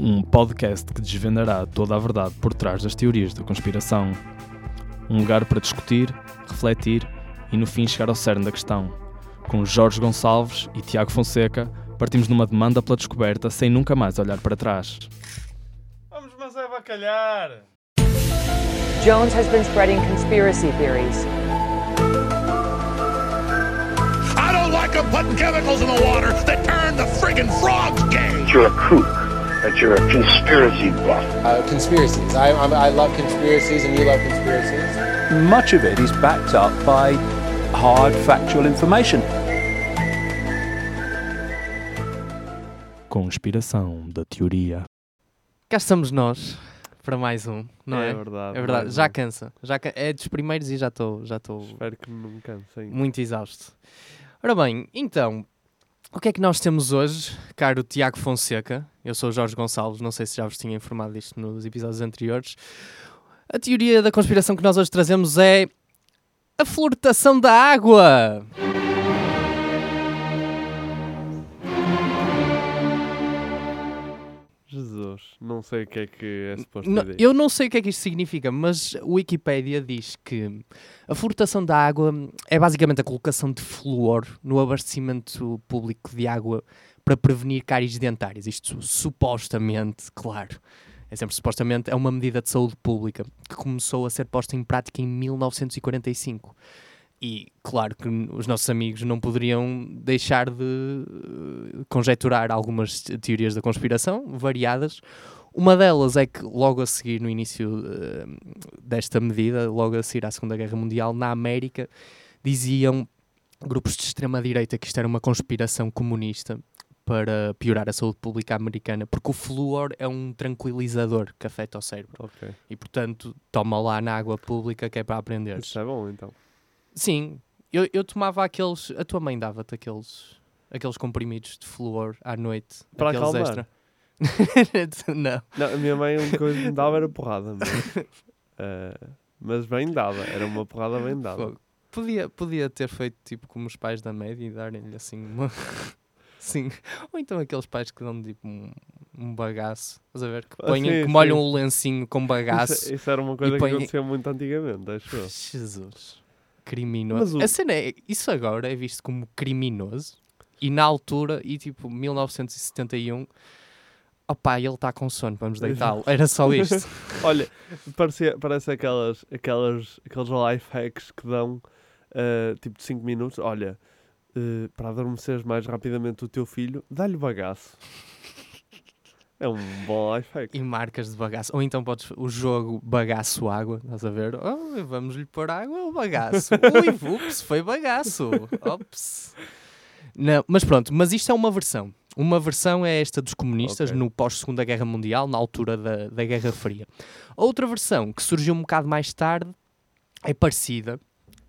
um podcast que desvendará toda a verdade por trás das teorias da conspiração. Um lugar para discutir, refletir e no fim chegar ao cerne da questão. Com Jorge Gonçalves e Tiago Fonseca, partimos numa demanda pela descoberta sem nunca mais olhar para trás. Vamos, mas é bacalhar! Jones has been spreading conspiracy theories. I don't like them putting chemicals in the water that turn the friggin' frogs gay. you're a kook, that you're a conspiracy buff. Uh, conspiracies. I, I'm, I love conspiracies, and you love conspiracies. much of it is backed up by hard factual information. Conspiração da teoria. Cá estamos nós para mais um, não é? É verdade, É verdade, já um. cansa. Já ca- É dos primeiros e já estou já estou Espero que não cansem. muito exausto. Ora bem, então, o que é que nós temos hoje, caro Tiago Fonseca? Eu sou Jorge Gonçalves, não sei se já vos tinha informado disto nos episódios anteriores. A teoria da conspiração que nós hoje trazemos é a fluoretação da água. Jesus, não sei o que é que é suposto Não, dizer. eu não sei o que é que isto significa, mas a Wikipédia diz que a fluoretação da água é basicamente a colocação de flúor no abastecimento público de água para prevenir cáries dentárias. Isto supostamente, claro, é sempre supostamente, é uma medida de saúde pública que começou a ser posta em prática em 1945. E claro que os nossos amigos não poderiam deixar de eh, conjecturar algumas te- teorias da conspiração variadas. Uma delas é que logo a seguir, no início eh, desta medida, logo a seguir à Segunda Guerra Mundial, na América, diziam grupos de extrema-direita que isto era uma conspiração comunista para piorar a saúde pública americana, porque o flúor é um tranquilizador que afeta o cérebro. Ok. E, portanto, toma lá na água pública que é para aprender. Isso é bom então. Sim, eu, eu tomava aqueles. A tua mãe dava-te aqueles, aqueles comprimidos de flúor à noite. Para aqueles acalmar? extra. Não. Não, a minha mãe coisa que me dava era porrada. Mas, eh, mas bem dada. Era uma porrada bem dada. Fogo. Podia, podia ter feito tipo como os pais da média e darem-lhe assim uma. Sim. Ou então aqueles pais que dão tipo um, um bagaço. Estás a ver? Que, Ah, ponham, sim, que molham o lencinho com bagaço. Isso, isso era uma coisa que acontecia muito antigamente, acho eu. Jesus. Criminoso. O- A cena é, isso agora é visto como criminoso e na altura, e tipo 1971, opá, ele está com sono, vamos deitá-lo. Era só isto. Olha, parecia, parece aquelas, aquelas, aqueles life hacks que dão eh, tipo de 5 minutos. Olha, eh, para adormeceres mais rapidamente o teu filho, dá-lhe bagaço. É um bom life hack. e marcas de bagaço. Ou então podes o jogo bagaço água, estás a ver? Oh, vamos lhe pôr água ou bagaço? Ui, ups, foi bagaço. Ops. Não, mas pronto, mas isto é uma versão. Uma versão é esta dos comunistas Ok. no pós-segunda guerra mundial, na altura da, da Guerra Fria. Outra versão que surgiu um bocado mais tarde é parecida,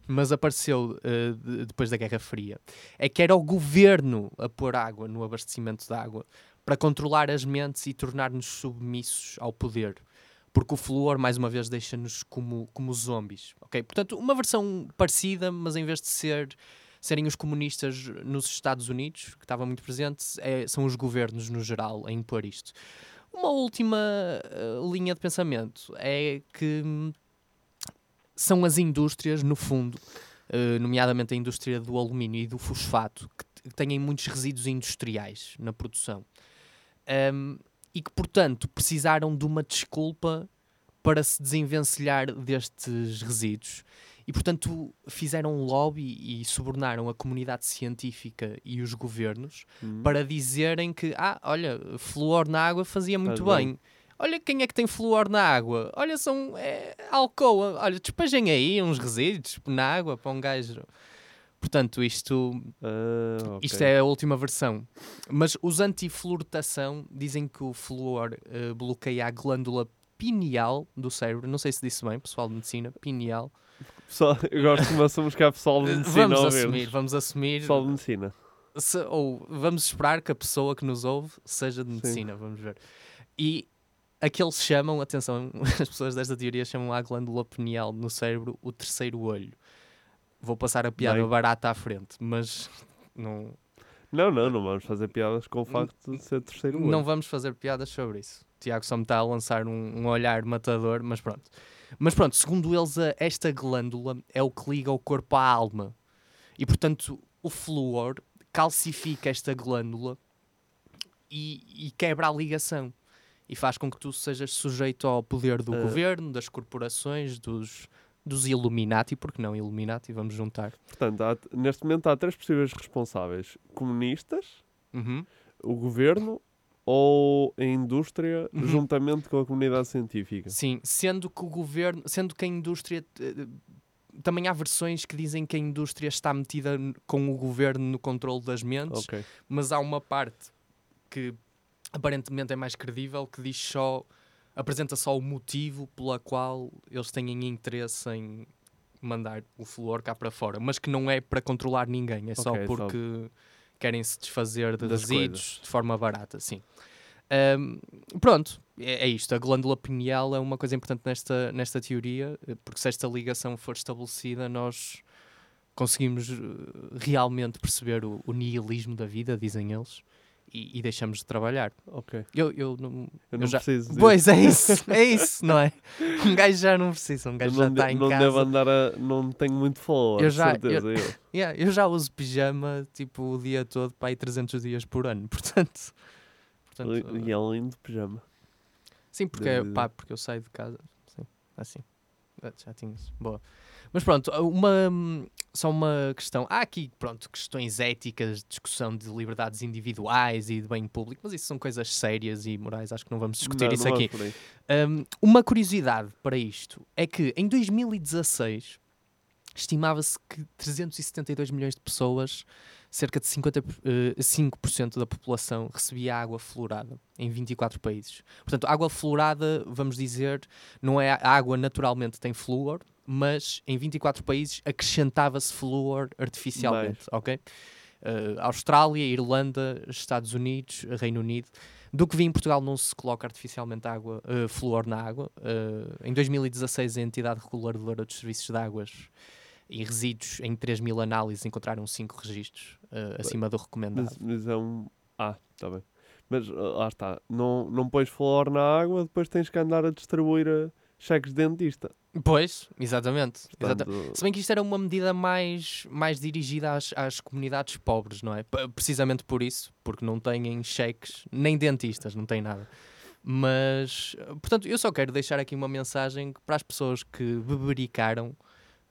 mas apareceu de- depois da Guerra Fria. É que era o governo a pôr água no abastecimento de água para controlar as mentes e tornar-nos submissos ao poder. Porque o flúor, mais uma vez, deixa-nos como, como zombies. ok? Portanto, uma versão parecida, mas em vez de ser, serem os comunistas nos Estados Unidos, que estava muito presente, é- são os governos no geral a impor isto. Uma última eh, linha de pensamento é que hum, são as indústrias, no fundo, eh, nomeadamente a indústria do alumínio e do fosfato, que, que têm muitos resíduos industriais na produção. Um, e que, portanto, precisaram de uma desculpa para se desenvencilhar destes resíduos. E, portanto, fizeram um lobby e subornaram a comunidade científica e os governos Hum. para dizerem que, ah, olha, flúor na água fazia muito bem. bem. Olha quem é que tem flúor na água. Olha, são é, Alcoa. Olha, despejem aí uns resíduos na água para um gajo. Portanto, isto, Ah, ok. isto é a última versão. Mas os anti-fluoretação dizem que o flúor eh, bloqueia a glândula pineal do cérebro. Não sei se disse bem, pessoal de medicina. Pineal. Pessoal, eu gosto de começamos cá pessoal de medicina vamos assumir, vamos assumir. Pessoal de medicina. se- ou vamos esperar que a pessoa que nos ouve seja de medicina, vamos ver. E aqueles chamam, atenção, as pessoas desta teoria chamam a glândula pineal no cérebro o terceiro olho. Vou passar a piada Bem. barata à frente, mas não. Não, não, não vamos fazer piadas com o facto de ser terceiro olho. Não vamos fazer piadas sobre isso. O Tiago só me está a lançar um, um olhar matador, mas pronto. Mas pronto, segundo eles, a- esta glândula é o que liga o corpo à alma. E portanto, o flúor calcifica esta glândula e, e quebra a ligação. E faz com que tu sejas sujeito ao poder do Ah. governo, das corporações, dos, dos Illuminati, porque não Illuminati, vamos juntar. Portanto, há- neste momento há três possíveis responsáveis: comunistas, Uhum. o governo ou a indústria, Uhum. juntamente com a comunidade científica. Sim, sendo que o governo, sendo que a indústria eh, também há versões que dizem que a indústria está metida com o governo no controle das mentes, Ok. mas há uma parte que aparentemente é mais credível que diz só apresenta só o motivo pela qual eles têm interesse em mandar o flúor cá para fora, mas que não é para controlar ninguém, é só Ok, só- porque querem se desfazer de Das resíduos de forma barata, sim. Ahm, pronto, é, é isto. A glândula pineal é uma coisa importante nesta, nesta teoria, eh, porque se esta ligação for estabelecida, nós conseguimos eh, realmente perceber o, o nihilismo da vida, dizem eles, e, e deixamos de trabalhar. Ok. Eu, eu não. Eu não já... preciso. Pois é isso, é isso, não é? Um gajo já não precisa, um Eu gajo já de- está em não casa. devo andar a. Não tenho muito follower, Eu de já- certeza. Eu. Yeah, eu já uso pijama tipo o dia todo para aí 300 dias por ano, portanto. portanto E e é lindo pijama. Sim, porque, de- pá, porque eu saio de casa. Sim, assim. Já tinha isso. Boa. Mas pronto, uma, só uma questão. Há aqui, pronto, questões éticas, discussão de liberdades individuais e de bem público, mas isso são coisas sérias e morais, acho que não vamos discutir Não, isso não aqui. Um, uma curiosidade para isto é que em 2016 estimava-se que 372 milhões de pessoas, cerca de 50, eh, 5% da população, recebia água fluorada em 24 países. Portanto, água fluorada, vamos dizer, não é a água naturalmente tem flúor, mas em 24 países acrescentava-se flúor artificialmente, ok? Eh, Austrália, Irlanda, Estados Unidos, Reino Unido. Do que vi em Portugal não se coloca artificialmente água, eh, flúor na água. Eh, em 2016 a entidade reguladora dos serviços de águas e resíduos em 3 mil análises encontraram 5 registros acima do recomendado. Mas, mas é um. Ah, está bem. Mas lá está. Não, não pões flor na água, depois tens que andar a distribuir a cheques de dentista. Pois, exatamente. exata- Portanto, Se bem que isto era uma medida mais, mais dirigida às, às comunidades pobres, não é? P- Precisamente por isso, porque não têm cheques, nem dentistas, não têm nada. Mas, portanto, eu só quero deixar aqui uma mensagem para as pessoas que bebericaram,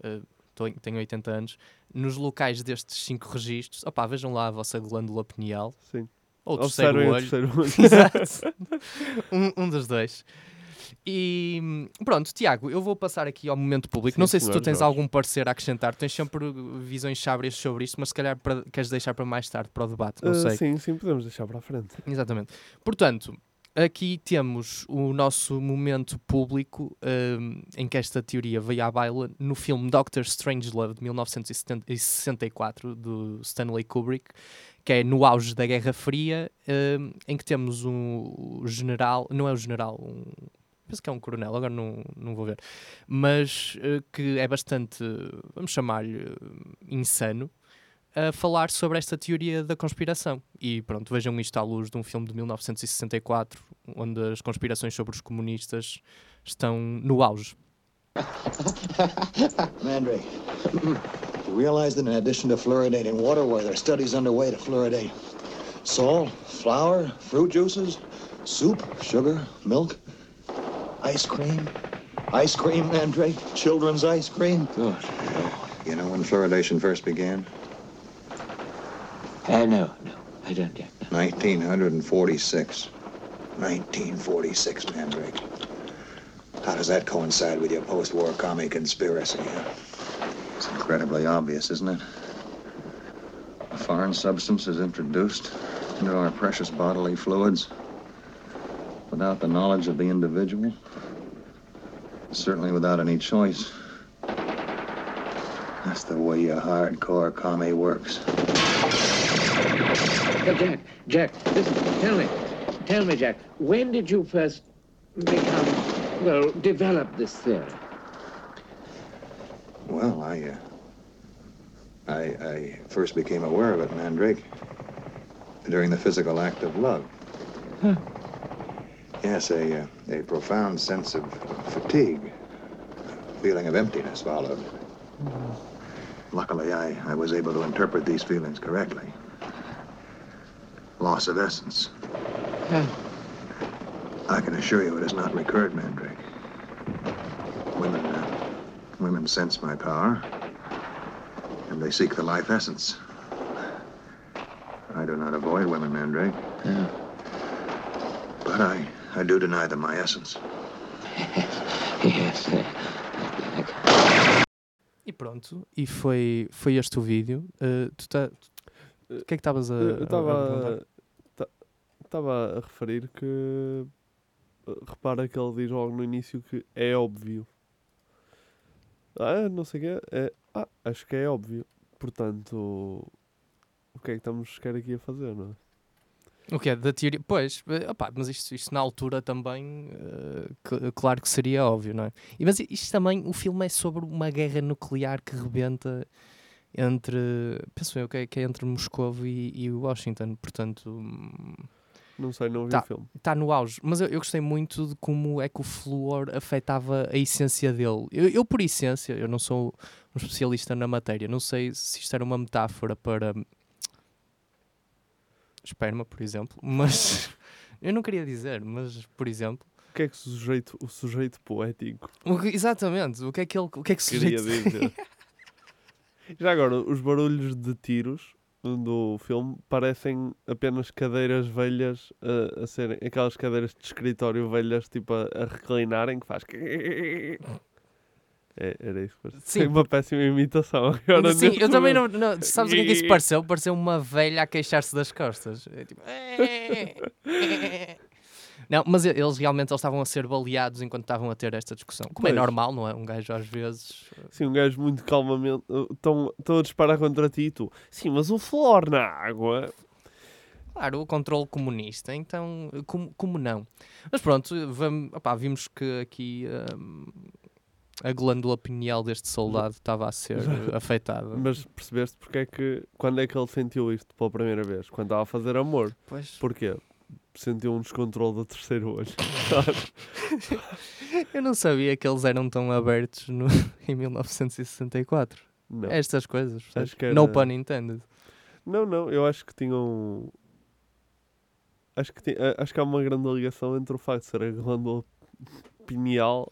em- tenho 80 anos, nos locais destes cinco registros, opá, vejam lá a vossa glândula pineal, Sim. ou o terceiro olho, terceiro olho. Exato. um, um dos dois. E hum, pronto, Tiago, eu vou passar aqui ao momento público. Sim, não sei se tu tens Jorge. algum parecer a acrescentar. Tens sempre visões sábias sobre isto, mas se calhar para- queres deixar para mais tarde, para o debate. Não Ah, sei. sim, sim, podemos deixar para a frente. Exatamente. Portanto, aqui temos o nosso momento público hum, em que esta teoria veio à baila no filme Doctor Strangelove de 1964 do Stanley Kubrick, que é no auge da Guerra Fria, hum, em que temos um o general, não é o general, um, penso que é um coronel, agora não, não vou ver, mas eh, que é bastante, vamos chamar-lhe eh, insano, a falar sobre esta teoria da conspiração. E pronto, vejam isto à luz de um filme de 1964, onde as conspirações sobre os comunistas estão no auge. Mandrake, you realize that in addition to fluoridating water, where there are studies underway to fluoridate salt, flour, fruit juices, soup, sugar, milk, ice cream, ice cream, Mandrake, children's ice cream. Good. You know when fluoridation first began? Uh, no, no, I don't get 1946. 1946, Mandrake. How does that coincide with your post-war commie conspiracy? It's incredibly obvious, isn't it? A foreign substance is introduced into our precious bodily fluids without the knowledge of the individual, certainly without any choice. That's the way a hardcore commie works. But Jack, Jack, listen, tell me, tell me, Jack, when did you first become, well, develop this theory? Well, I, uh, I, I first became aware of it, Mandrake, during the physical act of love. Yes, a, uh, a profound sense of fatigue, feeling of emptiness followed. Luckily, I, I was able to interpret these feelings correctly. Loss of essence. Yeah. I can assure you it has not recurred, Mandrake. Women, uh, women sense my power, and they seek the life essence. I do not avoid women, Mandrake. Yeah. But I, I do deny them my essence. Yes. E pronto, e foi, foi este o vídeo. Uh, tu tá, tu- o que é que estavas a. Eu a- a estava estava a referir que eh, repara que ele diz logo no início que é óbvio. Ah, não sei o quê. É, ah, acho que é óbvio. Portanto, o que é que estamos sequer aqui a fazer, não é? O que é? Da teoria. Pois, eh, opá, mas isto, isto na altura também, cl- claro que seria óbvio, não é? E, mas isto também, o filme é sobre uma guerra nuclear que rebenta entre. Penso eu que é, que é entre Moscou e, e Washington, portanto. hum, Não sei, não vi Tá. o filme. está no auge. Mas eu, eu gostei muito de como é que o flúor afetava a essência dele. Eu, eu, por essência, eu não sou um especialista na matéria, não sei se isto era uma metáfora para esperma, por exemplo, mas eu não queria dizer, mas por exemplo, O que é que o sujeito, o sujeito poético o que- exatamente, o que é que ele, o que é que se queria dizer? Já agora, os barulhos de tiros do filme parecem apenas cadeiras velhas a, a serem aquelas cadeiras de escritório velhas tipo a, a reclinarem que faz é, era isso. Sim. Uma péssima imitação agora Sim, eu também não, não. Sabes o que é que isso pareceu? Pareceu uma velha a queixar-se das costas. É tipo, Não, mas eles realmente eles estavam a ser baleados enquanto estavam a ter esta discussão. Como é Pois. normal, não é? Um gajo às vezes. Sim, um gajo muito calmamente estão a disparar contra ti e tu sim, mas o flor na água Claro, o controle comunista, então como, como não? Mas pronto, vamos, opá, vimos que aqui hum, a glândula pineal deste soldado estava a ser afetada. mas percebeste porque é que quando é que ele sentiu isto pela primeira vez? Quando estava a fazer amor Pois. Porquê? Sentiu um descontrole do terceiro olho. Eu não sabia que eles eram tão abertos no- em 1964. Não. Estas coisas? Acho que No era- pun intended. Não, não, eu acho que tinham. Acho que, ti- acho que há uma grande ligação entre o facto de ser a glândula pineal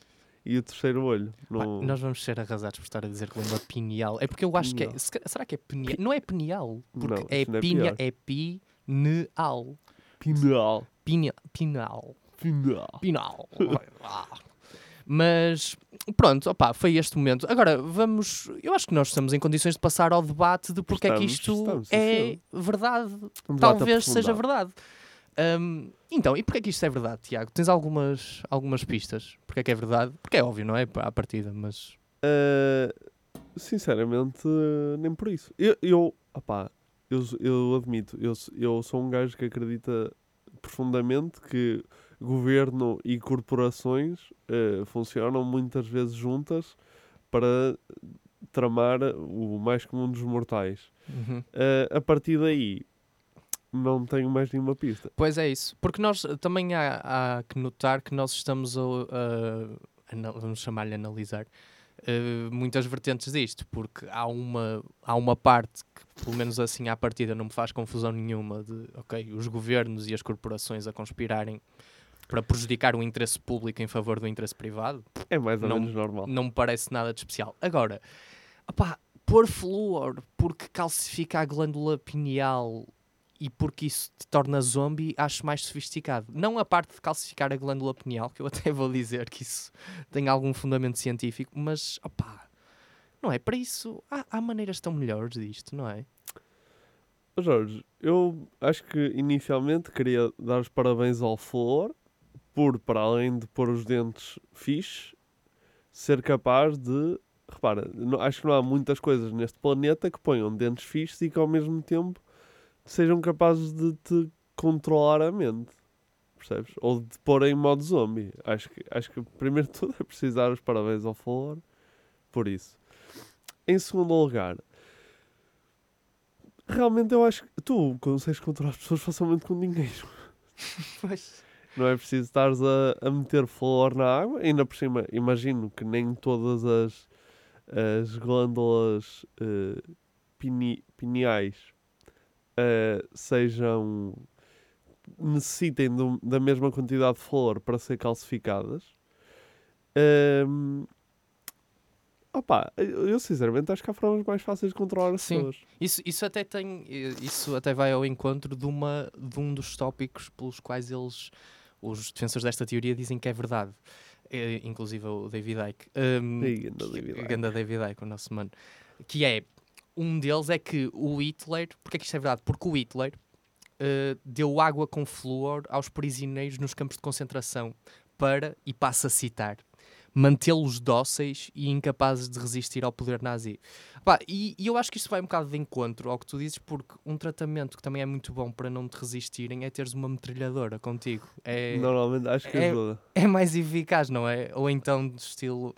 e o terceiro olho. Pá, Não... nós vamos ser arrasados por estar a dizer glândula pineal. É porque eu acho que é. Se Será que é pineal? Não é pineal. Porque Não, é, não é pinha, é pineal. Pineal. Pinha, pinal. Pineal. Pinal. Ah. Mas pronto, opá, foi este momento. Agora vamos. Eu acho que nós estamos em condições de passar ao debate de porque é que Estamos, isto estamos, sim, é senhor. verdade. Talvez seja verdade. Hum, então, e porquê é que isto é verdade, Tiago? Tens algumas, algumas pistas? Porque é que é verdade? Porque é óbvio, não é? À partida, mas. Eh, sinceramente, nem por isso. Eu, eu, opá, eu, eu admito, eu, eu sou um gajo que acredita profundamente que governo e corporações eh, funcionam muitas vezes juntas para tramar o mais comum dos mortais. Uhum. Eh, a partir daí, não tenho mais nenhuma pista. Pois é isso. Porque nós também há, há que notar que nós estamos a. a- ana- vamos chamar-lhe analisar. eh, muitas vertentes disto, porque há uma, há uma parte que, pelo menos assim à partida, não me faz confusão nenhuma de, ok, os governos e as corporações a conspirarem para prejudicar o interesse público em favor do interesse privado, É mais ou Não- menos normal. não me parece nada de especial. Agora, opá, pôr flúor porque calcifica a glândula pineal e porque isso te torna zombie, acho mais sofisticado. Não a parte de calcificar a glândula pineal, que eu até vou dizer que isso tem algum fundamento científico, mas opá, não é para isso. Há, há maneiras tão melhores disto, não é? Jorge, eu acho que inicialmente queria dar os parabéns ao Flor por, para além de pôr os dentes fixe, ser capaz de. Repara, acho que não há muitas coisas neste planeta que ponham dentes fixes e que ao mesmo tempo sejam capazes de te controlar a mente. Percebes? Ou de te pôr em modo zombie. Acho que, acho que primeiro de tudo é preciso dar os parabéns ao Flor por isso. Em segundo lugar, Realmente eu acho que tu consegues controlar as pessoas facilmente com dinheiro. Pois. Não é preciso estares a, a meter flor na água. Ainda por cima, imagino que nem todas as, as glândulas eh, pini- pineais eh, sejam necessitem do- da mesma quantidade de flor para ser calcificadas. Ehm, opa, eu sinceramente acho que há formas mais fáceis de controlar as Sim. pessoas. Isso, isso até tem. eh, Isso até vai ao encontro de, uma, de um dos tópicos pelos quais eles, os defensores desta teoria, dizem que é verdade. Eh, inclusive o David Icke. Um, ganda que- David Icke. David Icke, o nosso mano. Que é. Um deles é que o Hitler. Porque é que isto é verdade? Porque o Hitler eh, deu água com flúor aos prisioneiros nos campos de concentração para, e passa a citar, mantê-los dóceis e incapazes de resistir ao poder nazi. E, e eu acho que isto vai um bocado de encontro ao que tu dizes, porque um tratamento que também é muito bom para não te resistirem é teres uma metralhadora contigo. É, Normalmente acho que é- ajuda. é mais eficaz, não é? Ou então de estilo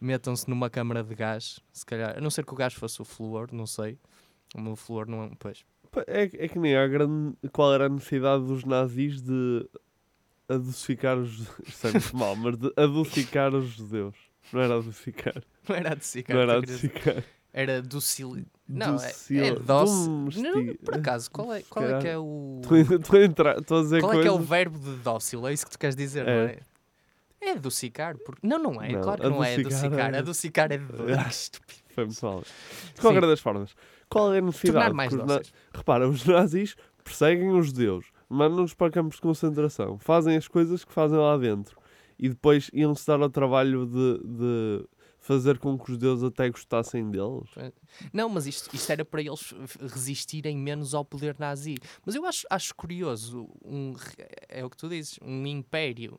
metam-se numa câmara de gás, se calhar, a não ser que o gás fosse o flúor, não sei. O meu flúor não é. Pois. É, é que nem há grande. Qual era a necessidade dos nazis de adocicar os. Isto é muito mal, mas de adocicar os judeus. Não era adocicar. Não era adocicar. Não era adocicar. Era docil... Não, é, Docil- é doce. domesti- Não, por acaso, qual é, qual é que é o. Estou a- a a dizer Qual é que é o verbo de dócil? É isso que tu queres dizer, não É. é? Adocicar. Porque... Não, não é. Não, claro que não é adocicar é- Adocicar é de Ah, que estúpido. Foi muito mal. De qualquer das formas, qual é a necessidade? Tornar mais na-. Repara, os nazis perseguem os judeus, mandam-nos para campos de concentração, fazem as coisas que fazem lá dentro e depois iam-se dar ao trabalho de, de fazer com que os judeus até gostassem deles. Não, mas isto, isto era para eles resistirem menos ao poder nazi. Mas eu acho, acho curioso, um, é o que tu dizes, um império,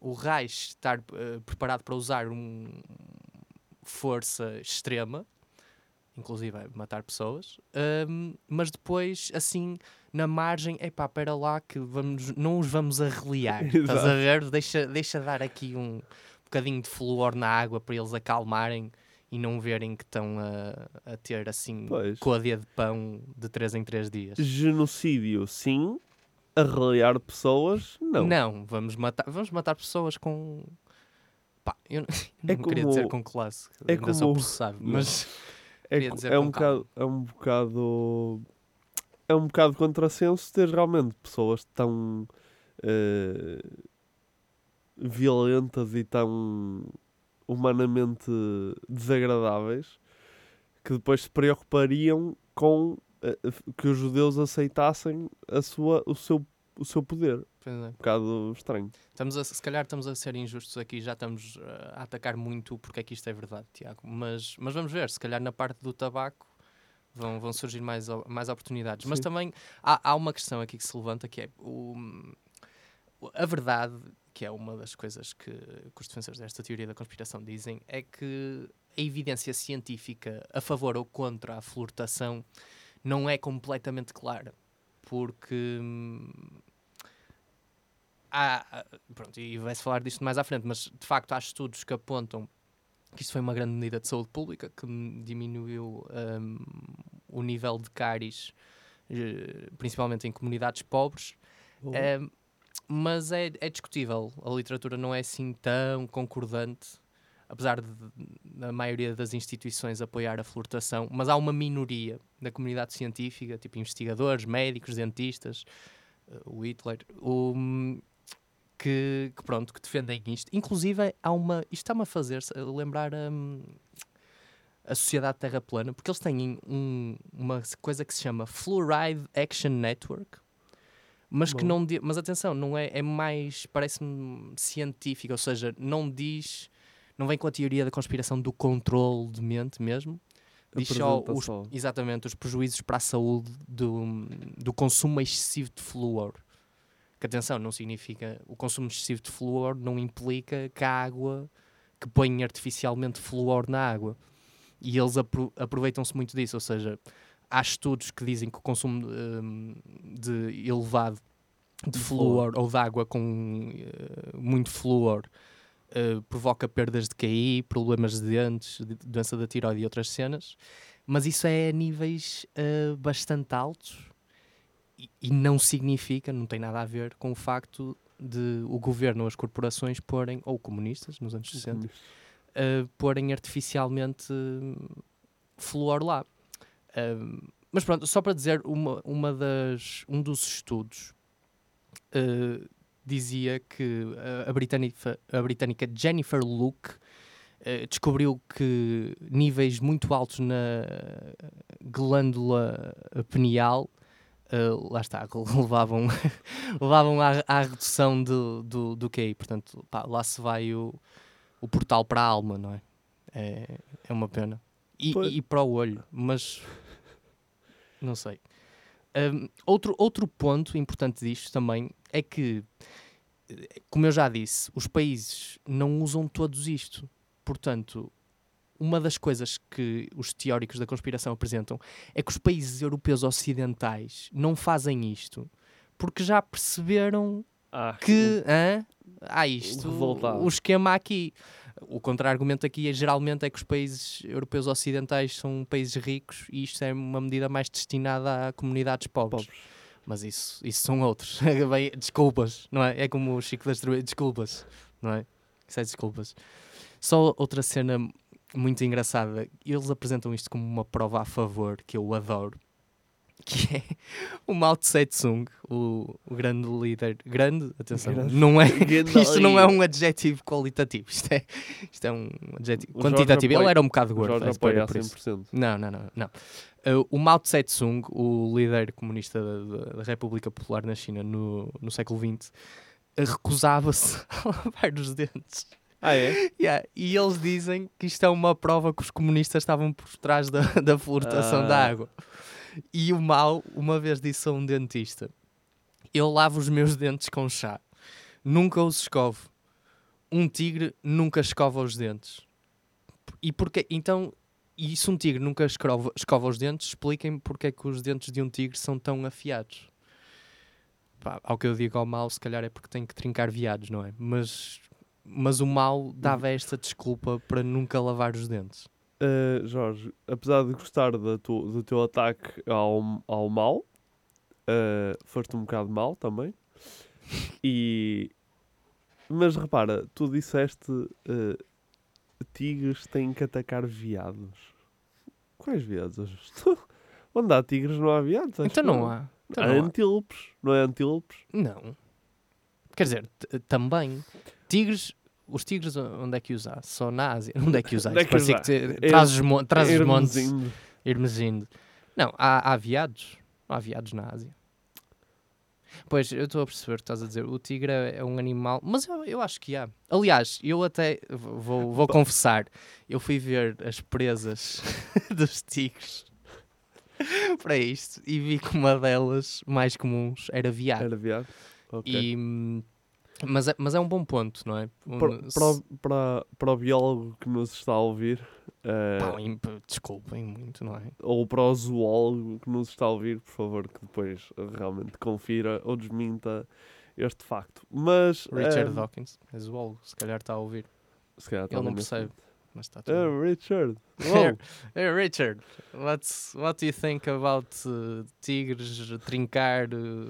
o Reich estar uh, preparado para usar um força extrema, inclusive é matar pessoas, um, mas depois, assim, na margem, epá, pera lá que vamos, não os vamos arreliar. Estás a ver? Deixa, deixa dar aqui um bocadinho de flúor na água para eles acalmarem e não verem que estão a, a ter assim Pois. côdea de pão de 3 em 3 dias. Genocídio, sim. Arreliar pessoas, não. Não, vamos matar, vamos matar pessoas com. Pá, eu não, É não queria como- dizer com classe, é ainda sou como- processado, Não. mas É, queria é um bocado, é um bocado é um bocado contrassenso ter realmente pessoas tão eh, violentas e tão humanamente desagradáveis que depois se preocupariam com que os judeus aceitassem a sua, o, seu, o seu poder. Pois é. Um bocado estranho. Estamos a, se calhar estamos a ser injustos aqui, já estamos uh, a atacar muito porque é que isto é verdade, Tiago. Mas, mas vamos ver, se calhar na parte do tabaco vão, vão surgir mais, mais oportunidades. Mas Sim. também há, há uma questão aqui que se levanta que é o, a verdade, que é uma das coisas que, que os defensores desta teoria da conspiração dizem, é que a evidência científica a favor ou contra a fluortação não é completamente clara. Porque hum, há, pronto, e vai-se falar disto mais à frente, mas de facto há estudos que apontam que isto foi uma grande medida de saúde pública que diminuiu hum, o nível de cáries, eh, principalmente em comunidades pobres. Hum, mas é, é discutível, a literatura não é assim tão concordante, apesar de, da maioria das instituições apoiar a fluortação, mas há uma minoria da comunidade científica, tipo investigadores, médicos, dentistas, eh, o Hitler, o, que, que pronto, que defendem isto. Inclusive, há uma. Isto está-me a fazer a lembrar hum, a Sociedade Terra Plana, porque eles têm um- uma coisa que se chama Fluoride Action Network, mas que Bom. não di- mas atenção, não é, é mais, parece-me científico, ou seja, não diz, não vem com a teoria da conspiração do controle de mente mesmo, diz só, os, só. exatamente os prejuízos para a saúde do, do consumo excessivo de flúor. Que atenção, não significa o consumo excessivo de flúor não implica que a água que põem artificialmente flúor na água. E eles apro- aproveitam-se muito disso, ou seja, há estudos que dizem que o consumo hum, de elevado de De flúor ou de água com eh, muito flúor eh, provoca perdas de QI, problemas de dentes, de- doença da tiroide e outras cenas. Mas isso é a níveis uh, bastante altos e, e não significa, não tem nada a ver com o facto de o governo ou as corporações porem, ou comunistas nos anos 60, uh, porem artificialmente flúor lá. Mas pronto, só para dizer, uma, uma das, um dos estudos uh, dizia que a, britânica, a britânica Jennifer Luke uh, descobriu que níveis muito altos na glândula pineal Uh, lá está, levavam, levavam à, à, redução do, do, do QI. Portanto, pá, lá se vai o, o portal para a alma, não é? É, é uma pena. E, e, para o olho, mas não sei. Um, outro, outro ponto importante disto também é que, como eu já disse, os países não usam todos isto. Portanto, uma das coisas que os teóricos da conspiração apresentam é que os países europeus ocidentais não fazem isto porque já perceberam ah, que há isto, o esquema aqui. O contra-argumento aqui é, geralmente é que os países europeus ocidentais são países ricos e isto é uma medida mais destinada a comunidades pobres. pobres. Mas isso, isso são outros. desculpas, não é? É como o Chico das Desculpas, não é? Isso é desculpas. Só outra cena muito engraçada. Eles apresentam isto como uma prova a favor, que eu adoro, que é o Mao Tse Tung, o, o grande líder. Grande, atenção, grande. não é, isto não é um adjetivo qualitativo, isto é, isto é um adjetivo quantitativo. Ele era um bocado gordo. Jorge apoia 100%. Não, não, não. não. Uh, o Mao Tse Tung, o líder comunista da, da República Popular na China no, no século XX, recusava-se a lavar os dentes. Ah, é? Yeah. E eles dizem que isto é uma prova que os comunistas estavam por trás da, da flutuação ah. da água. E o mal, uma vez disse a um dentista: Eu lavo os meus dentes com chá, nunca os escovo. Um tigre nunca escova os dentes. E porque então, e se um tigre nunca escova, escova os dentes, expliquem porque é que os dentes de um tigre são tão afiados. Pá, ao que eu digo ao mal, se calhar é porque tem que trincar viados, não é? Mas, mas o mal dava esta desculpa para nunca lavar os dentes. Uh, Jorge, apesar de gostar tu, do teu ataque ao, ao mal, uh, foste um bocado mal também. E, mas repara, tu disseste uh, tigres têm que atacar viados. Quais viados? Onde há tigres não há viados? Então não há. Então há não antílopes, há. não é antílopes? Não. Quer dizer, também. Tigres os tigres, onde é que os há? Só na Ásia. Onde é que os há? É Parecia que traz os, mo traz os montes. Irmesindo. Não, há, há viados. Há viados na Ásia. Pois, eu estou a perceber o que estás a dizer. O tigre é, é um animal, mas eu, eu acho que há. Aliás, eu até vou, vou confessar, eu fui ver as presas dos tigres para isto e vi que uma delas mais comuns era viado. Era viado. Okay. E hum, mas é, mas é um bom ponto, não é? Um, para, para, para, para, o biólogo que nos está a ouvir. Uh, Pá, desculpem muito, não é? Ou para o zoólogo que nos está a ouvir, por favor, que depois realmente confira ou desminta este facto. Mas. Richard uh, Dawkins é zoólogo, se calhar está a ouvir. Se calhar Ele não percebe. Mas está tudo. Uh, Richard. Hey, hey, Richard, what's, what do you think about uh, tigres trincar? Uh,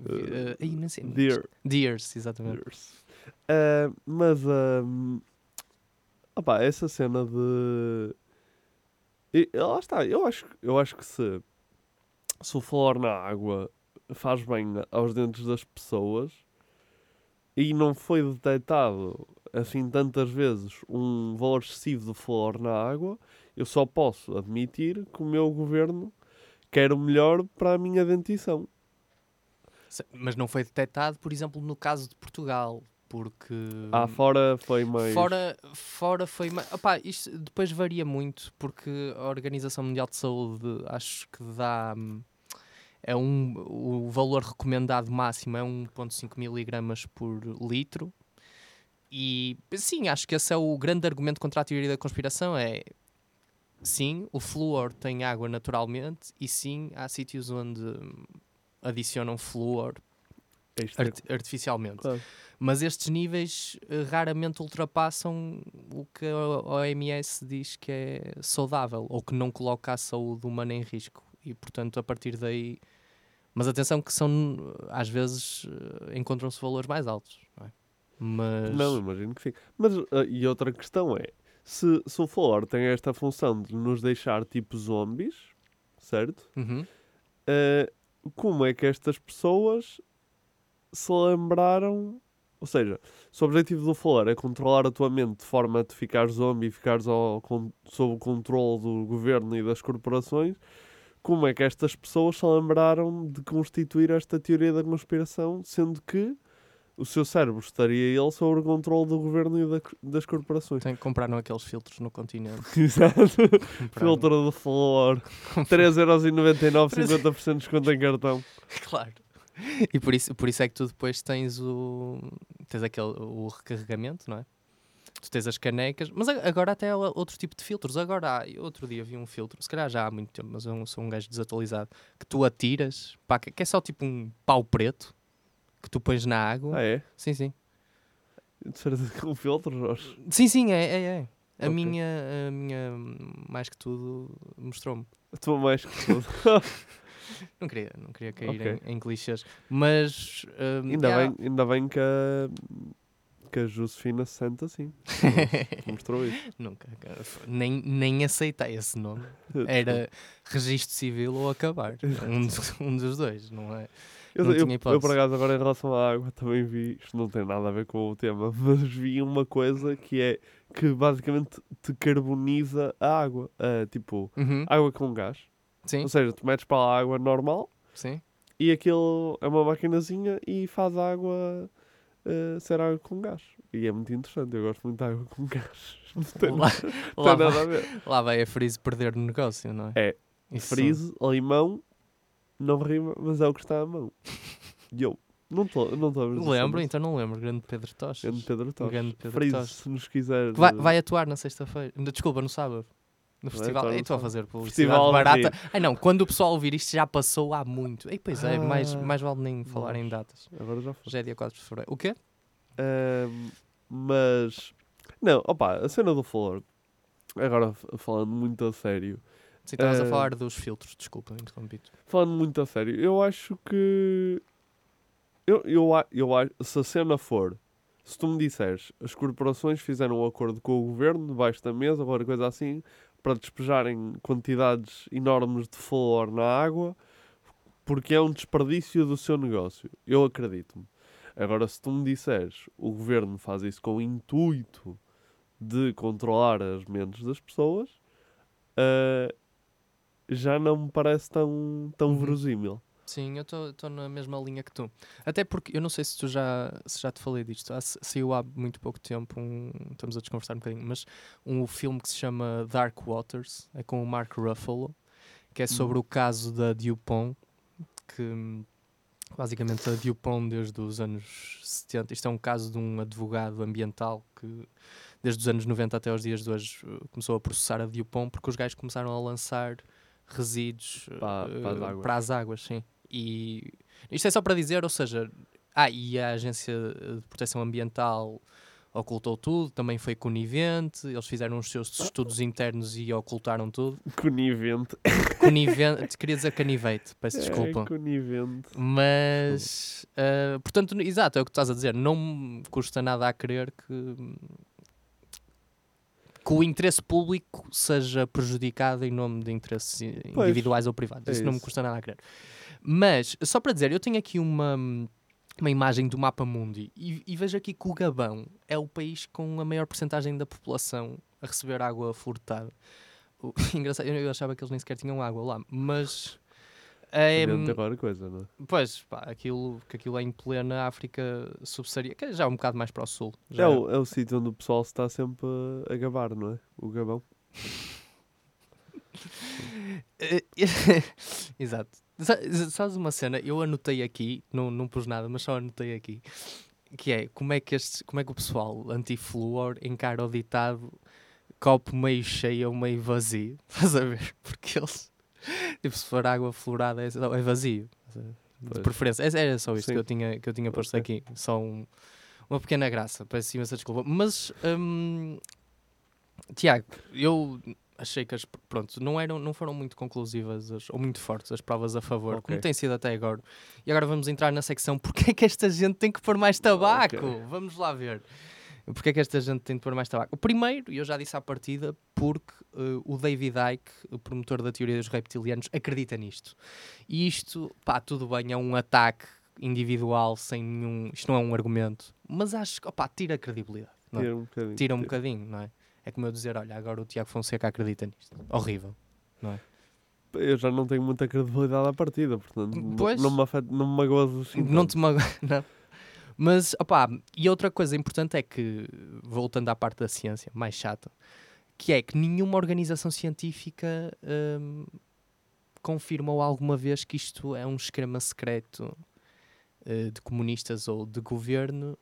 uh, uh, não sei, deer. Deers, exatamente. Deers. Mas, um, opa, essa cena de. E, lá está, eu acho, eu acho que se, se o flor na água faz bem aos dentes das pessoas e não foi detectado assim tantas vezes um valor excessivo de flor na água, eu só posso admitir que o meu governo quer o melhor para a minha dentição. Mas não foi detectado, por exemplo, no caso de Portugal, porque... Ah, fora foi mais... Fora, fora foi mais... Opá, isto depois varia muito, porque a Organização Mundial de Saúde acho que dá... É um, o valor recomendado máximo é 1.5 miligramas por litro, e sim, acho que esse é o grande argumento contra a teoria da conspiração: é sim, o flúor tem água naturalmente, e sim, há sítios onde adicionam flúor arti- artificialmente. Claro. Mas estes níveis eh, raramente ultrapassam o que a OMS diz que é saudável ou que não coloca a saúde humana em risco. E, portanto, a partir daí. Mas atenção, que são. Às vezes eh, encontram-se valores mais altos. Não? Mas. Não, imagino que sim. Mas, ah, e outra questão é, se, se o flor tem esta função de nos deixar tipo zombies, certo? Uhum. Ah, como é que estas pessoas se lembraram... Ou seja, se o objetivo do flor é controlar a tua mente de forma a te ficares zombie e ficares ao, con- sob o controle do governo e das corporações, como é que estas pessoas se lembraram de constituir esta teoria da conspiração, sendo que o seu cérebro estaria ele sob o controle do governo e da- das corporações? Tem, compraram aqueles filtros no continente. Exato. Filtro de flor. 3,99€, 50% de desconto em cartão. Claro. E por isso, por isso é que tu depois tens o. tens aquele o recarregamento, não é? Tu tens as canecas, mas agora até há outro tipo de filtros. Agora há, outro dia vi um filtro, se calhar já há muito tempo, mas eu sou um gajo desatualizado, que tu atiras, pá, que que é só tipo um pau preto que tu pões na água. Ah, é? Sim, sim. Com filtro, Jorge. Sim, sim, é, é, é. A Ok. minha, a minha, mais que tudo, mostrou-me. A tua mais que tudo. Não queria, não queria cair Ok. em, em clichês. Mas. hum, ainda, yeah. bem, ainda bem que a, que a Josefina se sente assim. Mostrou isso. Nunca. Nem, nem aceitei esse nome. Era registro civil ou acabar. Um, dos- um dos dois, não é? Eu, não eu, tinha eu, por acaso, agora em relação à água, também vi, isto não tem nada a ver com o tema, mas vi uma coisa que é que basicamente te carboniza a água. Ah, tipo, Uhum. água com gás. Sim, Ou seja, tu metes para a água normal sim. e aquilo é uma maquinazinha e faz a água ah, ser água com gás. E é muito interessante, eu gosto muito de água com gás. Não tem, Lá, não lá vai, a ver. lá vai a Freeze perder no negócio, não é? É, Isso- Freeze, limão, não rima, mas é o que está à mão. E eu, não estou não estou a Lembro, então não lembro. Grande Pedro Tochas. Grande Pedro Tosh. grande Pedro Freeze, Tosh. se nos quiser. Vai, vai atuar na sexta-feira. Desculpa, no sábado. No Vai festival. Ei, Estou a fazer publicidade Festival barata. Ai não, quando o pessoal ouvir isto já passou há muito. Ei, pois é, mais, Ah, mais vale nem falar em datas. Agora já foi. Já é dia 4 de fevereiro. O quê? Mas. Não, opa, a cena do Flor. Agora falando muito a sério. Sim, estavas a Eh, falar dos filtros, desculpa, interrompi-te. Falando muito a sério, eu acho que. Eu, eu, eu acho. Se a cena for. Se tu me disseres, as corporações fizeram um acordo com o governo debaixo da mesa, ou qualquer coisa assim, para despejarem quantidades enormes de flor na água, porque é um desperdício do seu negócio. Eu acredito-me. Agora, se tu me disseres, o governo faz isso com o intuito de controlar as mentes das pessoas, ah, já não me parece tão, tão Uhum. verosímil. Sim, eu estou na mesma linha que tu. Até porque, eu não sei se tu já, se já te falei disto, há- saiu há muito pouco tempo, um, estamos a desconversar um bocadinho, mas um filme que se chama Dark Waters, é com o Mark Ruffalo, que é sobre o caso da Dupont, que basicamente a Dupont desde os anos 70, isto é um caso de um advogado ambiental que desde os anos 90 até os dias de hoje começou a processar a Dupont porque os gajos começaram a lançar resíduos Pa- uh, para as águas. para as águas, sim. E isto é só para dizer, ou seja, ah, e a Agência de Proteção Ambiental ocultou tudo, também foi conivente, eles fizeram os seus estudos internos e ocultaram tudo. Conivente. Conivente, queria dizer canivete, peço desculpa. É, conivente. Mas, ah, portanto, exato, é o que tu estás a dizer. Não me custa nada a crer que, que o interesse público seja prejudicado em nome de interesses Pois, individuais ou privados. é isso, não me custa nada a crer. Mas, só para dizer, eu tenho aqui uma, uma imagem do mapa mundi e, e vejo aqui que o Gabão é o país com a maior porcentagem da população a receber água furtada. O- Engraçado, eu achava que eles nem sequer tinham água lá, mas. É, qualquer coisa, não é? Pois, pá, aquilo, que aquilo é em plena África subsaariana, que é já um bocado mais para o sul. Já É o, é o sítio onde o pessoal se está sempre a gabar, não é? O Gabão. Exato. Sa- Sabes uma cena? Eu anotei aqui, não, não pus nada, mas só anotei aqui, que é como é que, este, como é que o pessoal anti-fluor encara o ditado copo meio cheio ou meio vazio. Estás a ver? Porque eles, tipo, se for água fluorada é, é vazio. De preferência. Era era só isto Sim. que eu tinha, que eu tinha posto Ok. aqui. Só um- uma pequena graça. Peço imensa desculpa. Mas, hum, Tiago, eu achei que as. Pronto, não, eram, não foram muito conclusivas as- ou muito fortes as provas a favor, Ok. como tem sido até agora. E agora vamos entrar na secção porque é que esta gente tem que pôr mais tabaco? Ok. Vamos lá ver. Porque é que esta gente tem de pôr mais tabaco? O primeiro, e eu já disse à partida, porque eh, o David Icke, o promotor da teoria dos reptilianos, acredita nisto. E isto, pá, tudo bem, é um ataque individual sem nenhum. Isto não é um argumento, mas acho que, opá, tira a credibilidade. não é? Tira um bocadinho. Tira um bocadinho, não é? É como eu dizer, olha, agora o Tiago Fonseca acredita nisto. Horrível. Eu já não tenho muita credibilidade à partida, portanto, Pois. não me, afeta, não me magoas assim. Não tanto. te mago... não. Mas, opá, e outra coisa importante é que, voltando à parte da ciência, mais chata, que é que nenhuma organização científica hum, confirmou alguma vez que isto é um esquema secreto eh, de comunistas ou de governo,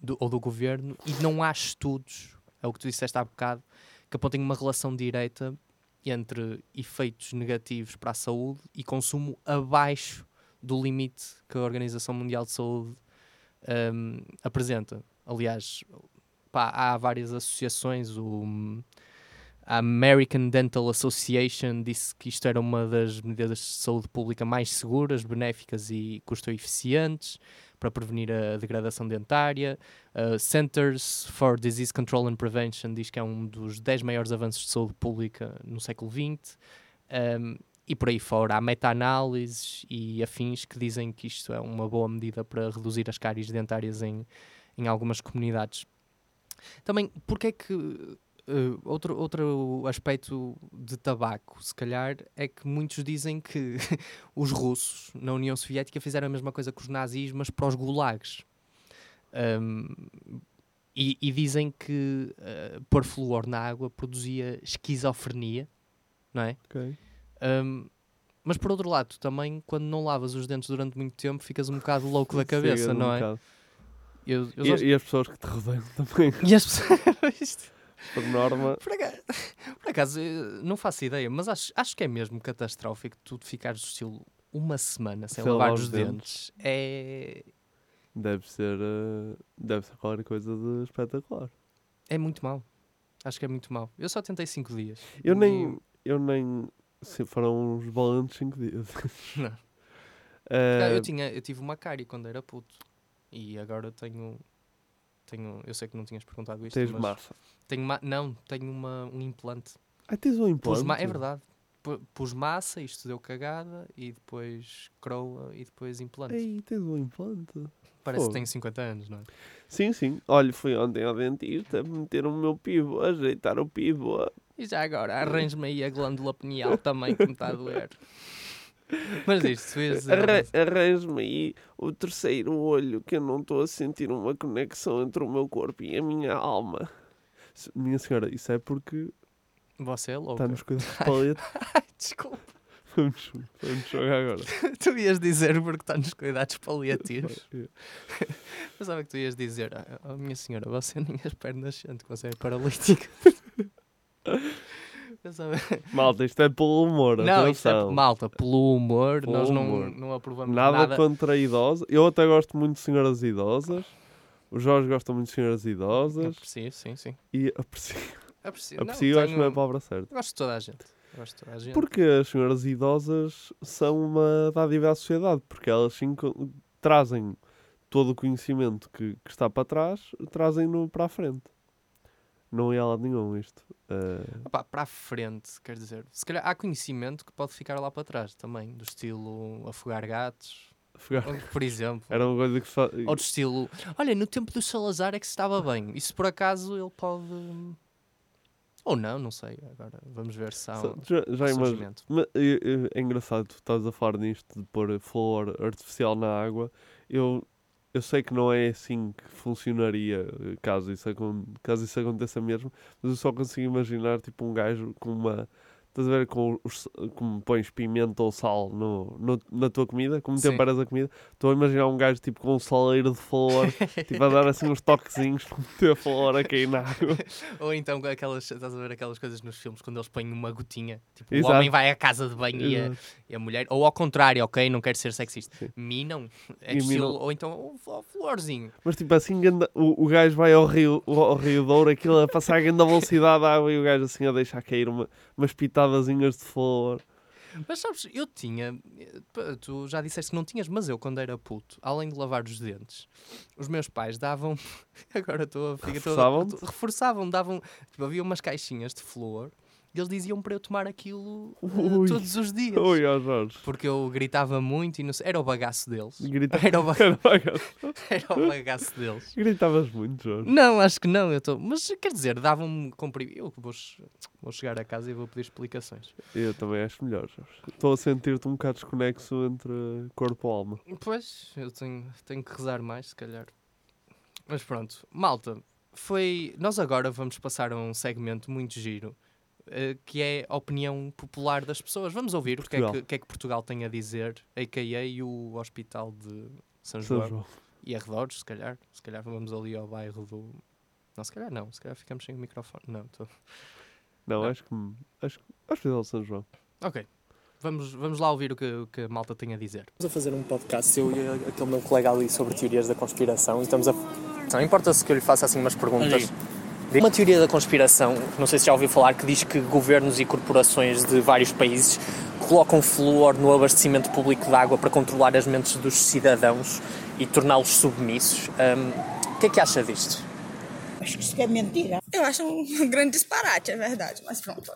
do- ou do governo, e não há estudos, é o que tu disseste há bocado, que apontem uma relação direta entre efeitos negativos para a saúde e consumo abaixo do limite que a Organização Mundial de Saúde hum, apresenta. Aliás, pá, há várias associações, o, a American Dental Association disse que isto era uma das medidas de saúde pública mais seguras, benéficas e custo-eficientes para prevenir a degradação dentária. Uh, Centers for Disease Control and Prevention diz que é um dos 10 maiores avanços de saúde pública no século XX. Um, e por aí fora há meta-análises e afins que dizem que isto é uma boa medida para reduzir as cáries dentárias em, em algumas comunidades. Também, porque é que eh, outro, outro aspecto de tabaco, se calhar, é que muitos dizem que os russos na União Soviética fizeram a mesma coisa que os nazis, mas para os gulags. Um, e, e dizem que eh, pôr flúor na água produzia esquizofrenia, não é? Ok. Um, mas por outro lado, tu também, quando não lavas os dentes durante muito tempo, ficas um bocado louco da cabeça, de um não é? bocado. Eu, eu E, gosto- e as pessoas que te rodeiam também, E as pessoas. Isto- por norma. por, acaso, por acaso, não faço ideia, mas acho, acho que é mesmo catastrófico tu ficares do estilo uma semana sem, lavar os os dentes. É, Deve ser, eh, deve ser qualquer coisa de espetacular. é muito mau. Acho que é muito mau. Eu só tentei 5 dias. Eu nem, eu nem, se foram uns valentes 5 dias. Não. Ah, eu, tinha, eu tive uma cárie quando era puto. E agora tenho. tenho eu sei que não tinhas perguntado isto. tens mas massa. Tenho ma- não, tenho uma, um implante. Ah, tens um implante? é verdade. Pu- Pus massa, isto deu cagada, e depois croa, e depois implante. Ei, tens um implante? Parece que fogo. tenho 50 anos, não é? Sim, sim. Olha, fui ontem ao dentista meter o meu pivô, ajeitar o pivô. E já agora, arranjo-me aí a glândula pineal também, que me está a doer. Mas isto, tu ias dizer alguma Arra-? Arranje-me aí o terceiro olho, que eu não estou a sentir uma conexão entre o meu corpo e a minha alma. Minha senhora, isso é porque Você é louco. está nos cuidados paliativos. Desculpa, Vamos, vamos jogar agora. tu ias dizer porque está nos cuidados paliativos. Pensava que tu ias dizer, ah, oh, minha senhora, você nem as pernas sente, você é paralítica. Pensava... Malta, isto é pelo humor, Não, isto é malta, pelo humor, Pelo nós não, humor. não aprovamos Nada, nada. contra idosos. Eu até gosto muito de senhoras idosas. O Jorge gosta muito de senhoras idosas. Aprecio, sim, sim. E aprecio, Aprecio, Não, aprecio acho que não é a palavra certa. Gosto de toda a gente. Gosto de toda a gente. Porque as senhoras idosas são uma dádiva à sociedade, porque elas sim trazem todo o conhecimento que, que está para trás, trazem-no para a frente. Não é a lado nenhum isto. Eh, Opá, para a frente, quer dizer, se calhar há conhecimento que pode ficar lá para trás também, do estilo afogar gatos, afogar- por exemplo. Era uma coisa que. Ou do estilo, olha, no tempo do Salazar é que se estava bem. E se por acaso ele pode. Ou não, não sei. Agora vamos ver se há um já, já surgimento. Mas, eh, é engraçado, tu estás a falar nisto de pôr flor artificial na água. Eu, eu sei que não é assim que funcionaria eh, caso isso, caso isso aconteça mesmo, mas eu só consigo imaginar tipo um gajo com uma Estás a ver com os, como pões pimenta ou sal no, no- na tua comida, como Sim. temperas a comida. Estou a imaginar um gajo tipo com um saleiro de flor, tipo a dar assim uns toquezinhos para meter a flor a cair na água. Ou então aquelas, estás a ver aquelas coisas nos filmes quando eles põem uma gotinha. Tipo, Exato. o homem vai à casa de banho e a, e a mulher. Ou ao contrário, ok? Não quero ser sexista. Minam. É minam. ou então o flo- florzinho. Mas tipo assim, o, o gajo vai ao rio, ao rio Douro, aquilo a passar a grande velocidade da água e o gajo assim a deixar cair uma, umas pitadazinhas de flor. Mas sabes, eu tinha. Tu já disseste que não tinhas, mas eu, quando era puto, além de lavar os dentes, os meus pais davam. Agora estou a ficar. estou a- Reforçavam-te? estou- Reforçavam, davam. Tipo, havia umas caixinhas de flor eles diziam para eu tomar aquilo Ui. todos os dias. Ui, Jorge. Porque eu gritava muito e não sei. Era o bagaço deles. Grita- Era o, ba- Era o bagaço. era o bagaço deles. Gritavas muito, Jorge. Não, acho que não. Eu tô... Mas quer dizer, davam-me comprimido. Eu vou, vou chegar a casa e vou pedir explicações. Eu também acho melhor, Jorge. Estou a sentir-te um bocado desconexo entre corpo e alma. Pois, eu tenho, tenho que rezar mais, se calhar. Mas pronto, malta, foi. Nós agora vamos passar a um segmento muito giro. Eh, que é a opinião popular das pessoas. Vamos ouvir o que é que, que é que Portugal tem a dizer, a.k.a. e o Hospital de São São João, João. e arredores, se calhar. Se calhar vamos ali ao bairro do... Não, se calhar não. Se calhar ficamos sem o microfone. Não, tô... Não, acho que. Acho que. Acho que é o São João. Ok. Vamos, vamos lá ouvir o que, o que a malta tem a dizer. Estamos a fazer um podcast, eu e aquele meu colega ali, sobre teorias da conspiração, e estamos a. Não importa-se que eu lhe faça assim umas perguntas. Uma teoria da conspiração, não sei se já ouviu falar, que diz que governos e corporações de vários países colocam flúor no abastecimento público de água para controlar as mentes dos cidadãos e torná-los submissos. Hum, o que é que acha disto? Acho que isso é mentira. Eu acho um grande disparate, é verdade, mas pronto.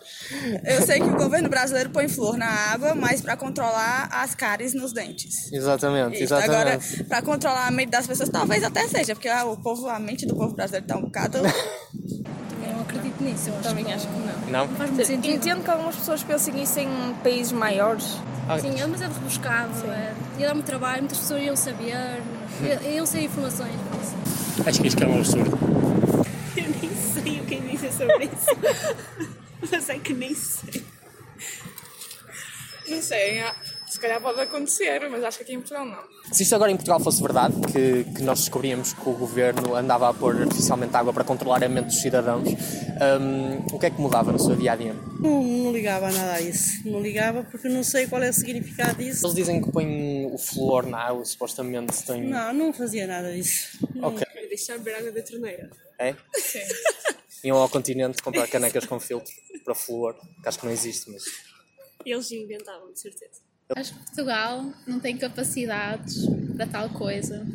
Eu sei que o governo brasileiro põe flor na água, mas para controlar as cáries nos dentes. Exatamente, Isso. Agora, para controlar a mente das pessoas, talvez até seja, porque ah, o povo, a mente do povo brasileiro está um bocado. Eu não acredito nisso. Eu acho Também que acho que não. Não? Faz muito sentido. Entendo que algumas pessoas pensem isso em países maiores. Ah, Sim, é demasiado rebuscado. É, ia dar muito trabalho, muitas pessoas iam saber, iam- iam ser informações. isso. Acho que isto é um absurdo. Eu nem sei o que dizer sobre isso. Mas é que nem sei. Não sei, se calhar pode acontecer, mas acho que aqui em Portugal não. Se isto agora em Portugal fosse verdade, que, que nós descobríamos que o governo andava a pôr artificialmente água para controlar a mente dos cidadãos, hum, o que é que mudava no seu dia a dia? Não, não ligava a nada a isso. Não ligava porque não sei qual é o significado disso. Eles dizem que põem o flúor na água, supostamente tem. Não, não fazia nada disso. Ok. Eu deixar beber água da torneira. É? Sim. Iam ao continente comprar canecas com filtro para flúor, que acho que não existe, mas. Eles inventavam, de certeza. Acho que Portugal não tem capacidades para tal coisa.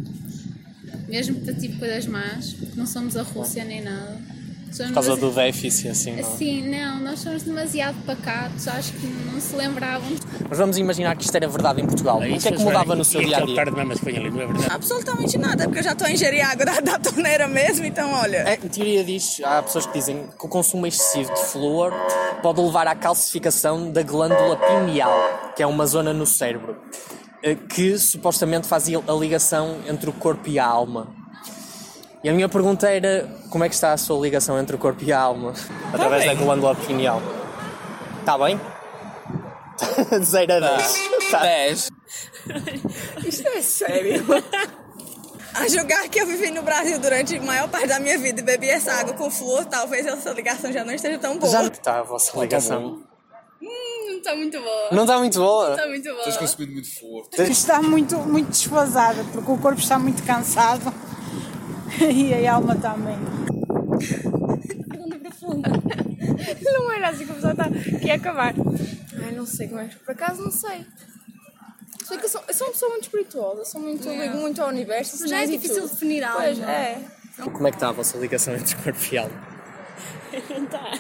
Mesmo para tipo coisas más, porque não somos a Rússia nem nada. Somos Por causa do déficit, assim, não. Assim, não, nós somos demasiado pacatos, acho que não se lembravam. Mas vamos imaginar que isto era verdade em Portugal. O que é que mudava no seu dia a dia? Absolutamente nada, porque eu já estou a ingerir água da, da torneira mesmo, então olha. É, em teoria diz, há pessoas que dizem que o consumo excessivo de flúor pode levar à calcificação da glândula pineal, que é uma zona no cérebro, eh, que supostamente fazia a ligação entre o corpo e a alma. E a minha pergunta era, como é que está a sua ligação entre o corpo e a alma? Através da bem. glândula pineal. Está bem? De 0 a 10. 10. Isto é sério. A julgar que eu vivi no Brasil durante a maior parte da minha vida e bebi essa água com flor, talvez essa ligação já não esteja tão boa. Já está a vossa ligação. Hum, não está muito boa. Não está muito boa? Não está muito boa. consumido muito flúor. Está muito, muito desfasada, porque o corpo está muito cansado e a alma também. Pergunta profunda. Não era assim que a pessoa está que ia acabar. Ai, não sei como é. Por acaso não sei. Sei que eu sou, eu sou uma pessoa muito espirituosa, sou muito, ligo muito ao universo. Mas já é difícil tudo. definir algo, Pois, é? Como é que está a vossa ligação entre corpo e alma? Não está.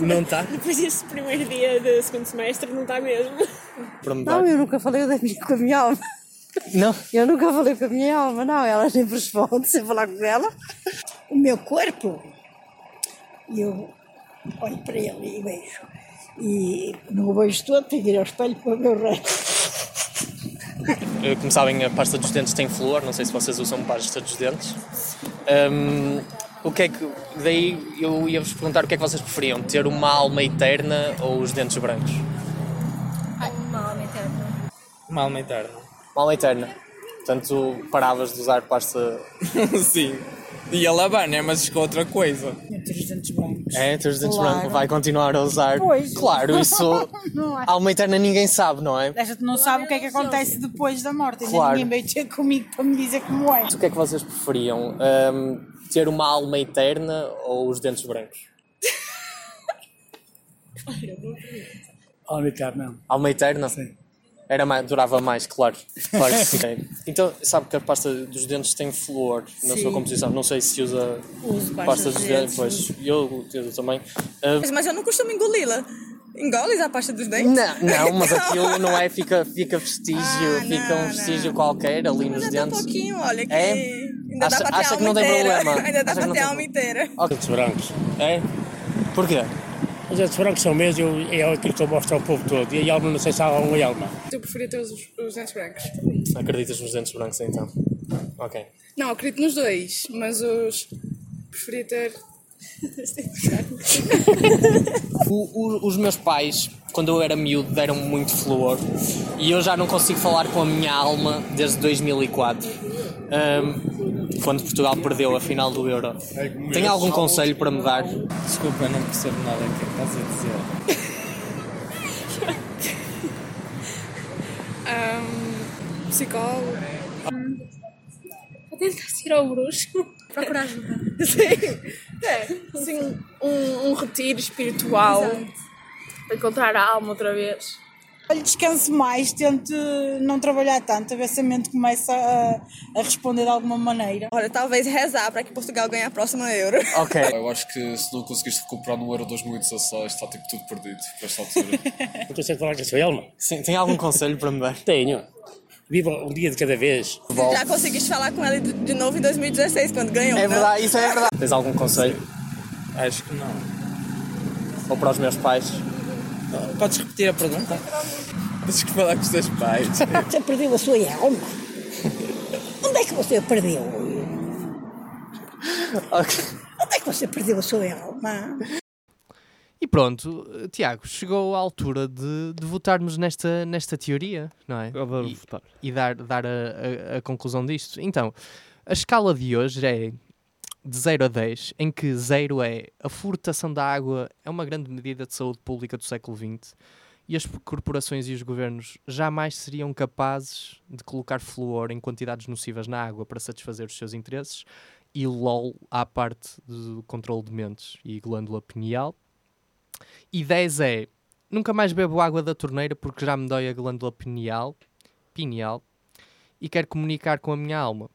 Não está? Depois deste primeiro dia do segundo semestre, não está mesmo. Não, eu nunca falei da minha, com a minha alma. Não? Eu nunca falei com a minha alma, não. Ela sempre responde sem falar com ela. O meu corpo, eu olho para ele e vejo. E não o vejo todo, tenho que ir ao espelho para o resto. Eh, Como sabem, a pasta dos dentes tem flúor, não sei se vocês usam pasta dos dentes. Hum, O que é que. Daí eu ia-vos perguntar o que é que vocês preferiam: ter uma alma eterna ou os dentes brancos? Uma alma eterna. Uma alma eterna. Uma alma eterna. Portanto, paravas de usar pasta. Sim. Ia lavar, né? Mas com outra coisa. Ter os dentes brancos. É, ter os dentes Claro. brancos, vai continuar a usar. Pois. Claro, isso. Não é? Alma eterna ninguém sabe, não é? A gente não sabe o que é que acontece depois da morte. Claro. ninguém veio ter comigo para me dizer como é. O que é que vocês preferiam? Ahm, ter uma alma eterna ou os dentes brancos? Alma eterna. Alma eterna? Sim. Era mais, durava mais, claro. Claro que sim. Então, sabe que a pasta dos dentes tem flúor na Sim. sua composição. Não sei se usa Uso pasta dos dentes. dentes. Pois, eu uso também. Ah, Mas eu não costumo engoli-la. Engoles a pasta dos dentes? não, não, mas aquilo não é, fica, fica vestígio, Ah, fica um vestígio qualquer ali nos Mas um dentes. pouquinho, olha que É? ainda Acha- dá para ter acha a que alma não tem inteira. problema? Ainda dá Acha que para não ter a tem alma inteira. Dentes brancos. É? Porquê? Os dentes brancos são meus e eu- é aquilo que eu mostro ao povo todo. E a alma, não sei se há uma alma. Eu preferia ter os, os dentes brancos. Acreditas nos dentes brancos então? Ok. Não, acredito nos dois, mas os. Preferia ter. O- o- os meus pais, quando eu era miúdo, deram-me muito flúor e eu já não consigo falar com a minha alma desde 2004, ahm, quando Portugal perdeu a final do Euro. Tem algum conselho para me dar? Desculpa, não percebo nada do que estás a dizer. Ahm, psicólogo. Vou tentar ir ao bruxo. Procurar ajuda. Sim. É, assim, um, um retiro espiritual. Para encontrar a alma outra vez. Olha, descanse mais, tente não trabalhar tanto, a ver se a mente começa a, a responder de alguma maneira. Olha, talvez rezar para que Portugal ganhe a próxima Euro. Eu acho que se não conseguiste recuperar no Euro 2016, está tipo tudo perdido para esta altura. Não consegue falar com a sua alma? Sim, tem algum conselho para me dar? Tenho. Viva um dia de cada vez. Já conseguiste falar com ela de novo em 2016, quando ganhou. É não? verdade, isso é verdade. Tens algum conselho? Acho que não. Ou para os meus pais? Podes repetir a pergunta? Tens que falar com os teus pais. Você perdeu a sua alma? Onde é que você perdeu? Onde é que você perdeu a sua alma? E pronto, Tiago, chegou a altura de, de votarmos nesta, nesta teoria, não é? Adoro e, votar. E dar, dar a, a- a conclusão disto. Então, a escala de hoje é de 0 a 10, em que 0 é a furtação da água é uma grande medida de saúde pública do século XX e as corporações e os governos jamais seriam capazes de colocar flúor em quantidades nocivas na água para satisfazer os seus interesses e LOL à parte do controle de mentes e glândula pineal. E 10 é nunca mais bebo água da torneira porque já me dói a glândula pineal, pineal e quero comunicar com a minha alma.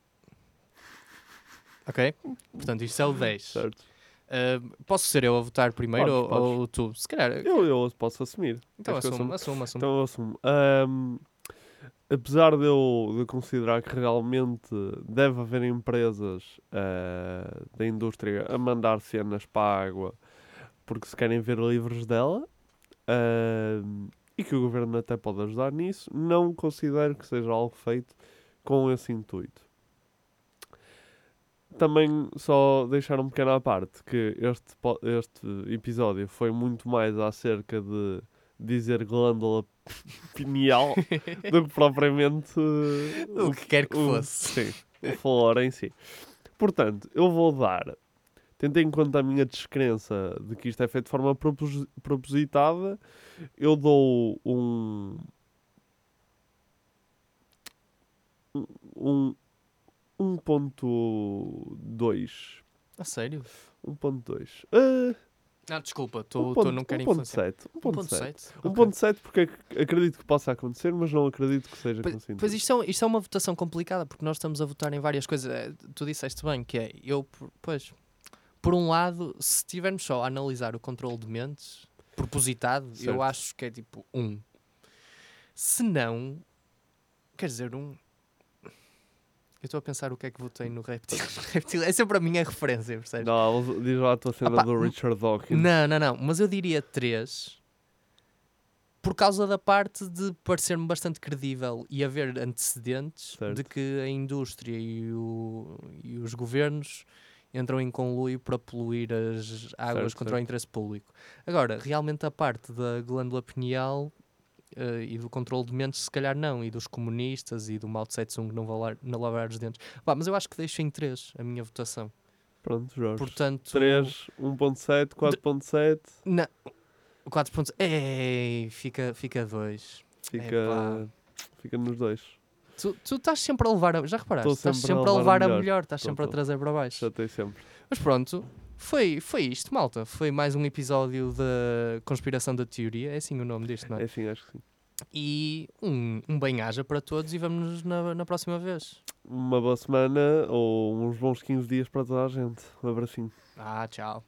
Ok? Portanto, isto é o 10. Certo. Uh, posso ser eu a votar primeiro Podes, ou, podes. ou tu? Se calhar. Eu, eu posso assumir. Então assuma? assume, assume. Então assumo. Ahm, apesar de eu de considerar que realmente deve haver empresas ah, da indústria a mandar cenas para a água porque se querem ver livres dela ahm, e que o governo até pode ajudar nisso, não considero que seja algo feito com esse intuito. Também só deixar um pequeno à parte que este, este episódio foi muito mais acerca de dizer glândula pineal do que propriamente O que quer que o- fosse. Sim, o flor em si. Portanto, eu vou dar, tendo em conta a minha descrença de que isto é feito de forma propos- propositada, eu dou um. Um. 1.2. A sério? 1.2. Ah, Não, desculpa, tu, um não quero influenciar. 1.7. 1.7. 1.7? 1.7 porque ac- acredito que possa acontecer, mas não acredito que seja Pois, pois isto, é, isto é uma votação complicada porque nós estamos a votar em várias coisas. Eh, Tu disseste bem que é, eu, pois, por um lado, se estivermos só a analisar o controle de mentes propositado, Certo. eu acho que é tipo um. Se não, quer dizer, um. Eu estou a pensar o que é que votei no Reptil. Reptil é sempre a minha referência, percebes? Não, diz lá a tua cena Opa, do Richard Dawkins. Não, não, não. Mas eu diria 3 por causa da parte de parecer-me bastante credível e haver antecedentes de que a indústria e, o- e os governos entram em conluio para poluir as águas Certo, contra o certo. interesse público. Agora, realmente a parte da glândula pineal eh, e do controle de mentes, se calhar não, e dos comunistas e do Mao Tse Tung não, valar, não lavar os dentes. Pá, mas eu acho que deixo em 3 a minha votação. Pronto, Jorge. Portanto, 3, 1.7, 4.7. Não. 4 pontos. Ei, fica 2. Fica, dois. Fica, Epá. fica nos dois. Tu, tu estás sempre a levar a. Já reparaste? Estou Estás sempre, a levar a melhor, estás Tô, sempre a trazer para baixo. Chatei sempre. Mas pronto, foi, foi isto, malta. Foi mais um episódio da Conspiração da Teoria. É assim o nome disto, não é? É sim, acho que sim. E um, um bem-aja para todos e vamos na, na próxima vez. Uma boa semana ou uns bons 15 dias para toda a gente. Um abracinho. Ah, tchau.